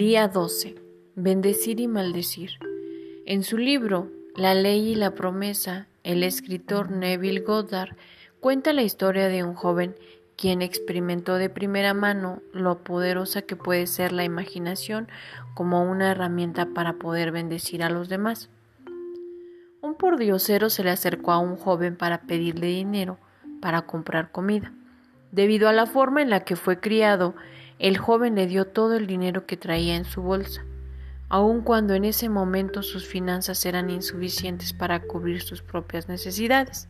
Día 12. Bendecir y maldecir. En su libro La ley y la promesa, el escritor Neville Goddard cuenta la historia de un joven quien experimentó de primera mano lo poderosa que puede ser la imaginación como una herramienta para poder bendecir a los demás. Un pordiosero se le acercó a un joven para pedirle dinero para comprar comida. Debido a la forma en la que fue criado, el joven le dio todo el dinero que traía en su bolsa, aun cuando en ese momento sus finanzas eran insuficientes para cubrir sus propias necesidades.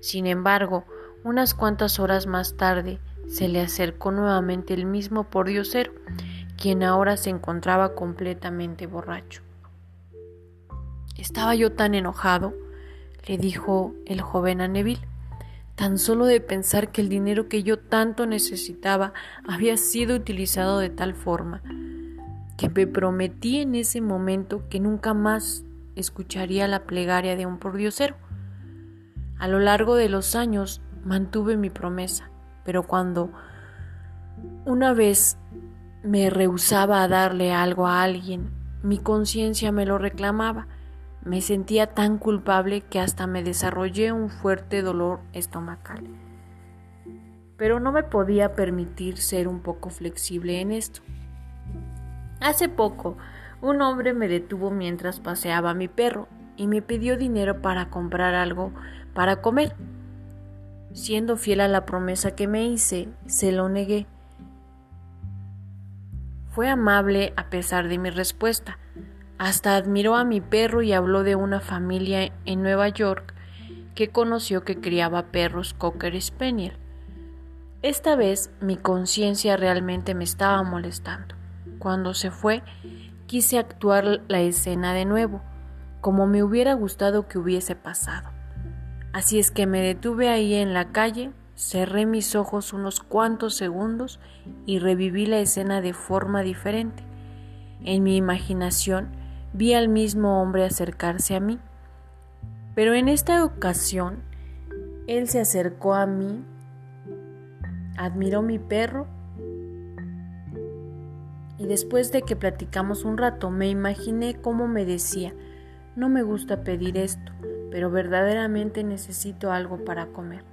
Sin embargo, unas cuantas horas más tarde se le acercó nuevamente el mismo pordiosero, quien ahora se encontraba completamente borracho. Estaba yo tan enojado, le dijo el joven a Neville, tan solo de pensar que el dinero que yo tanto necesitaba había sido utilizado de tal forma que me prometí en ese momento que nunca más escucharía la plegaria de un pordiosero. A lo largo de los años mantuve mi promesa, pero cuando una vez me rehusaba a darle algo a alguien, mi conciencia me lo reclamaba me sentía tan culpable que hasta me desarrollé un fuerte dolor estomacal. Pero no me podía permitir ser un poco flexible en esto. Hace poco, un hombre me detuvo mientras paseaba a mi perro y me pidió dinero para comprar algo para comer. Siendo fiel a la promesa que me hice, se lo negué. Fue amable a pesar de mi respuesta hasta admiró a mi perro y habló de una familia en Nueva York que conoció que criaba perros Cocker Spaniel. Esta vez mi conciencia realmente me estaba molestando. Cuando se fue, quise actuar la escena de nuevo, como me hubiera gustado que hubiese pasado. Así es que me detuve ahí en la calle, cerré mis ojos unos cuantos segundos y reviví la escena de forma diferente. En mi imaginación vi al mismo hombre acercarse a mí. Pero en esta ocasión, él se acercó a mí, admiró mi perro y después de que platicamos un rato me imaginé cómo me decía, no me gusta pedir esto, pero verdaderamente necesito algo para comer.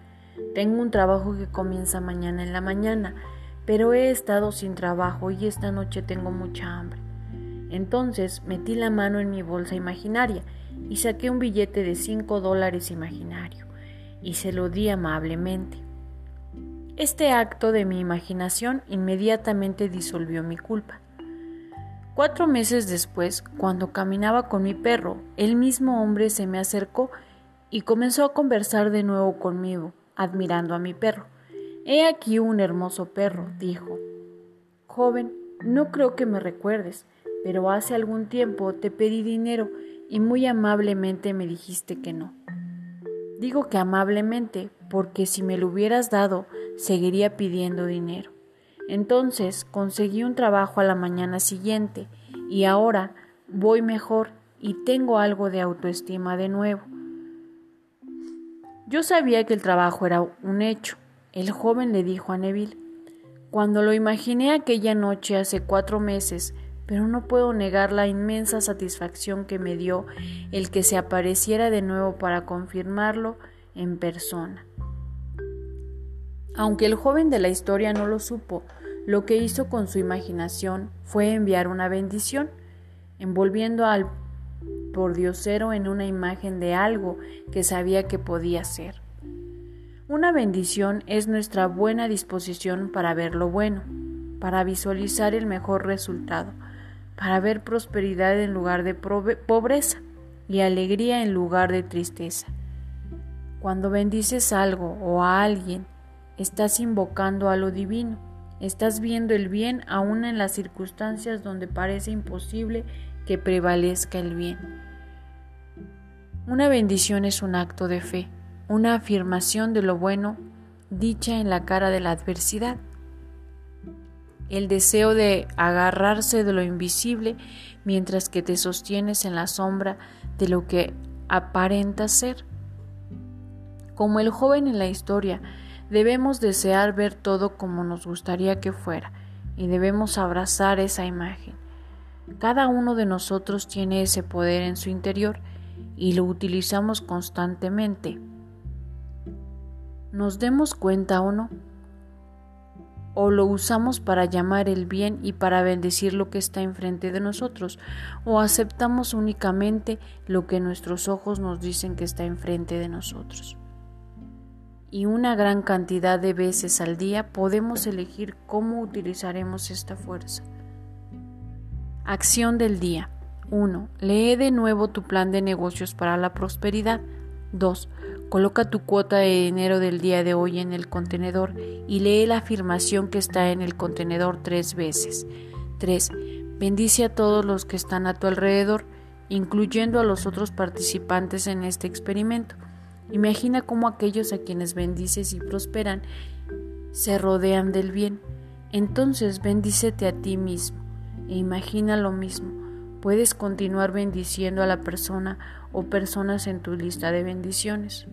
Tengo un trabajo que comienza mañana en la mañana, pero he estado sin trabajo y esta noche tengo mucha hambre. Entonces metí la mano en mi bolsa imaginaria y saqué un billete de cinco dólares imaginario y se lo di amablemente. Este acto de mi imaginación inmediatamente disolvió mi culpa. Cuatro meses después, cuando caminaba con mi perro, el mismo hombre se me acercó y comenzó a conversar de nuevo conmigo, admirando a mi perro. He aquí un hermoso perro, dijo. Joven, no creo que me recuerdes, pero hace algún tiempo te pedí dinero y muy amablemente me dijiste que no. Digo que amablemente porque si me lo hubieras dado seguiría pidiendo dinero. Entonces conseguí un trabajo a la mañana siguiente y ahora voy mejor y tengo algo de autoestima de nuevo. Yo sabía que el trabajo era un hecho. El joven le dijo a Neville, cuando lo imaginé aquella noche hace cuatro meses, pero no puedo negar la inmensa satisfacción que me dio el que se apareciera de nuevo para confirmarlo en persona. Aunque el joven de la historia no lo supo, lo que hizo con su imaginación fue enviar una bendición, envolviendo al pordiosero en una imagen de algo que sabía que podía ser. Una bendición es nuestra buena disposición para ver lo bueno, para visualizar el mejor resultado, para ver prosperidad en lugar de pobreza y alegría en lugar de tristeza. Cuando bendices algo o a alguien, estás invocando a lo divino, estás viendo el bien aún en las circunstancias donde parece imposible que prevalezca el bien. Una bendición es un acto de fe, una afirmación de lo bueno dicha en la cara de la adversidad el deseo de agarrarse de lo invisible mientras que te sostienes en la sombra de lo que aparenta ser. Como el joven en la historia, debemos desear ver todo como nos gustaría que fuera y debemos abrazar esa imagen. Cada uno de nosotros tiene ese poder en su interior y lo utilizamos constantemente. Nos demos cuenta o no. O lo usamos para llamar el bien y para bendecir lo que está enfrente de nosotros, o aceptamos únicamente lo que nuestros ojos nos dicen que está enfrente de nosotros. Y una gran cantidad de veces al día podemos elegir cómo utilizaremos esta fuerza. Acción del día. 1. Lee de nuevo tu plan de negocios para la prosperidad. 2. Coloca tu cuota de dinero del día de hoy en el contenedor y lee la afirmación que está en el contenedor tres veces. 3. Bendice a todos los que están a tu alrededor, incluyendo a los otros participantes en este experimento. Imagina cómo aquellos a quienes bendices y prosperan se rodean del bien. Entonces bendícete a ti mismo e imagina lo mismo. Puedes continuar bendiciendo a la persona o personas en tu lista de bendiciones.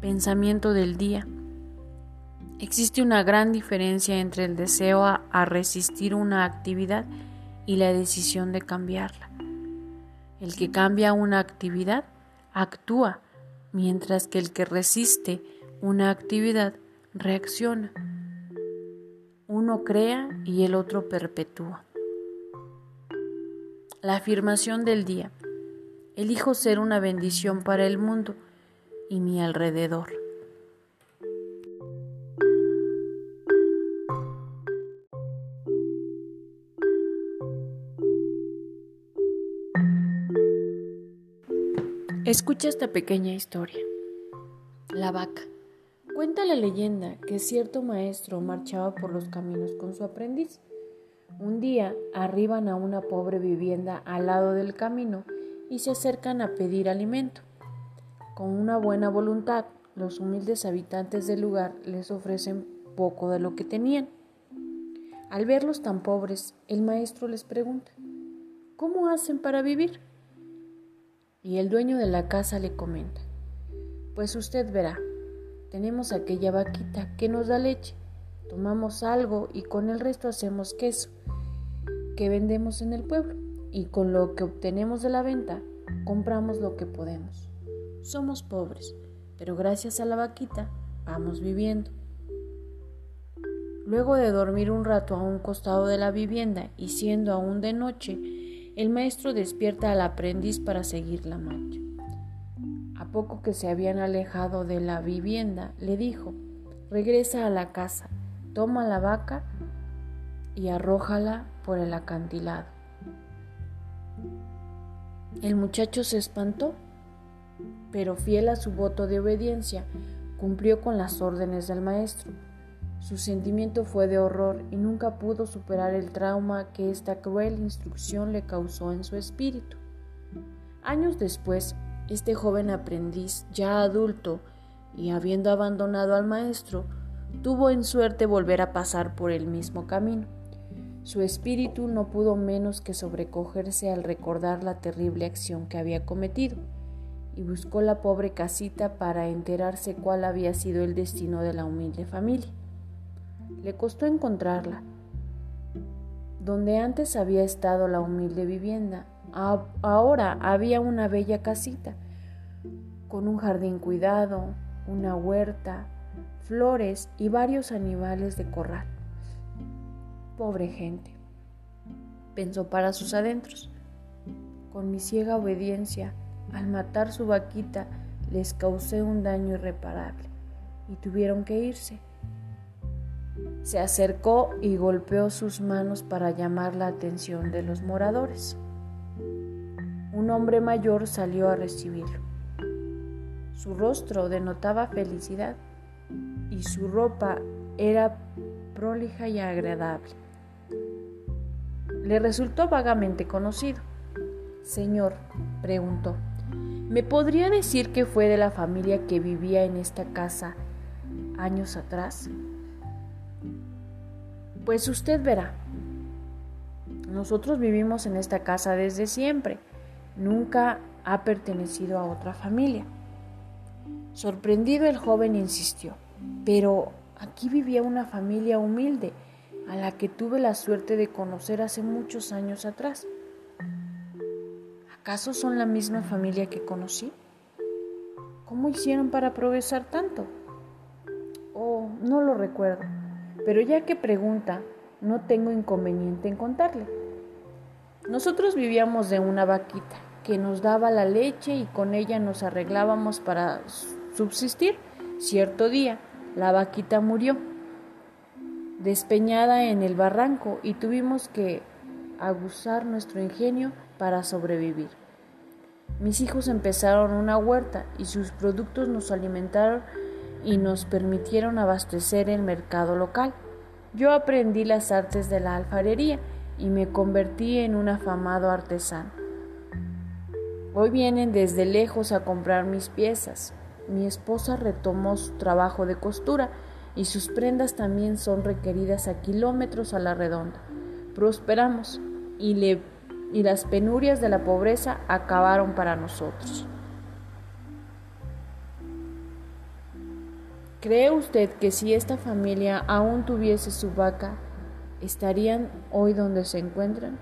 Pensamiento del día. Existe una gran diferencia entre el deseo a, resistir una actividad y la decisión de cambiarla. El que cambia una actividad actúa, mientras que el que resiste una actividad reacciona. Uno crea y el otro perpetúa. La afirmación del día. Elijo ser una bendición para el mundo y mi alrededor. Escucha esta pequeña historia. La vaca. Cuenta la leyenda que cierto maestro marchaba por los caminos con su aprendiz un día arriban a una pobre vivienda al lado del camino y se acercan a pedir alimento. Con una buena voluntad, los humildes habitantes del lugar les ofrecen poco de lo que tenían. Al verlos tan pobres, el maestro les pregunta, ¿cómo hacen para vivir? Y el dueño de la casa le comenta, pues usted verá, tenemos aquella vaquita que nos da leche, tomamos algo y con el resto hacemos queso que vendemos en el pueblo y con lo que obtenemos de la venta compramos lo que podemos. Somos pobres, pero gracias a la vaquita vamos viviendo. Luego de dormir un rato a un costado de la vivienda y siendo aún de noche, el maestro despierta al aprendiz para seguir la marcha. A poco que se habían alejado de la vivienda, le dijo, regresa a la casa, toma la vaca y arrójala por el acantilado. El muchacho se espantó, pero fiel a su voto de obediencia, cumplió con las órdenes del maestro. Su sentimiento fue de horror y nunca pudo superar el trauma que esta cruel instrucción le causó en su espíritu. Años después, este joven aprendiz, ya adulto y habiendo abandonado al maestro, tuvo en suerte volver a pasar por el mismo camino. Su espíritu no pudo menos que sobrecogerse al recordar la terrible acción que había cometido, y buscó la pobre casita para enterarse cuál había sido el destino de la humilde familia. Le costó encontrarla. Donde antes había estado la humilde vivienda, ahora había una bella casita, con un jardín cuidado, una huerta, flores y varios animales de corral. Pobre gente, pensó para sus adentros. Con mi ciega obediencia, al matar su vaquita, les causé un daño irreparable y tuvieron que irse. Se acercó y golpeó sus manos para llamar la atención de los moradores. Un hombre mayor salió a recibirlo. Su rostro denotaba felicidad y su ropa era prolija y agradable le resultó vagamente conocido. Señor, preguntó, ¿me podría decir que fue de la familia que vivía en esta casa años atrás? Pues usted verá. Nosotros vivimos en esta casa desde siempre. Nunca ha pertenecido a otra familia. Sorprendido el joven insistió, pero aquí vivía una familia humilde a la que tuve la suerte de conocer hace muchos años atrás. ¿Acaso son la misma familia que conocí? ¿Cómo hicieron para progresar tanto? Oh, no lo recuerdo, pero ya que pregunta, no tengo inconveniente en contarle. Nosotros vivíamos de una vaquita que nos daba la leche y con ella nos arreglábamos para subsistir. Cierto día, la vaquita murió, despeñada en el barranco, y tuvimos que aguzar nuestro ingenio para sobrevivir. Mis hijos empezaron una huerta y sus productos nos alimentaron y nos permitieron abastecer el mercado local. Yo aprendí las artes de la alfarería y me convertí en un afamado artesano. Hoy vienen desde lejos a comprar mis piezas. Mi esposa retomó su trabajo de costura y sus prendas también son requeridas a kilómetros a la redonda. Prosperamos y le y las penurias de la pobreza acabaron para nosotros. ¿Cree usted que si esta familia aún tuviese su vaca, estarían hoy donde se encuentran?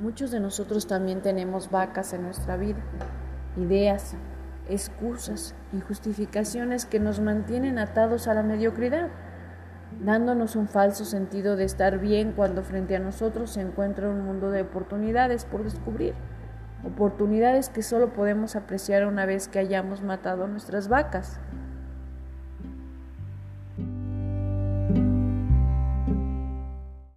Muchos de nosotros también tenemos vacas en nuestra vida, ideas, excusas y justificaciones que nos mantienen atados a la mediocridad dándonos un falso sentido de estar bien cuando frente a nosotros se encuentra un mundo de oportunidades por descubrir, oportunidades que solo podemos apreciar una vez que hayamos matado nuestras vacas.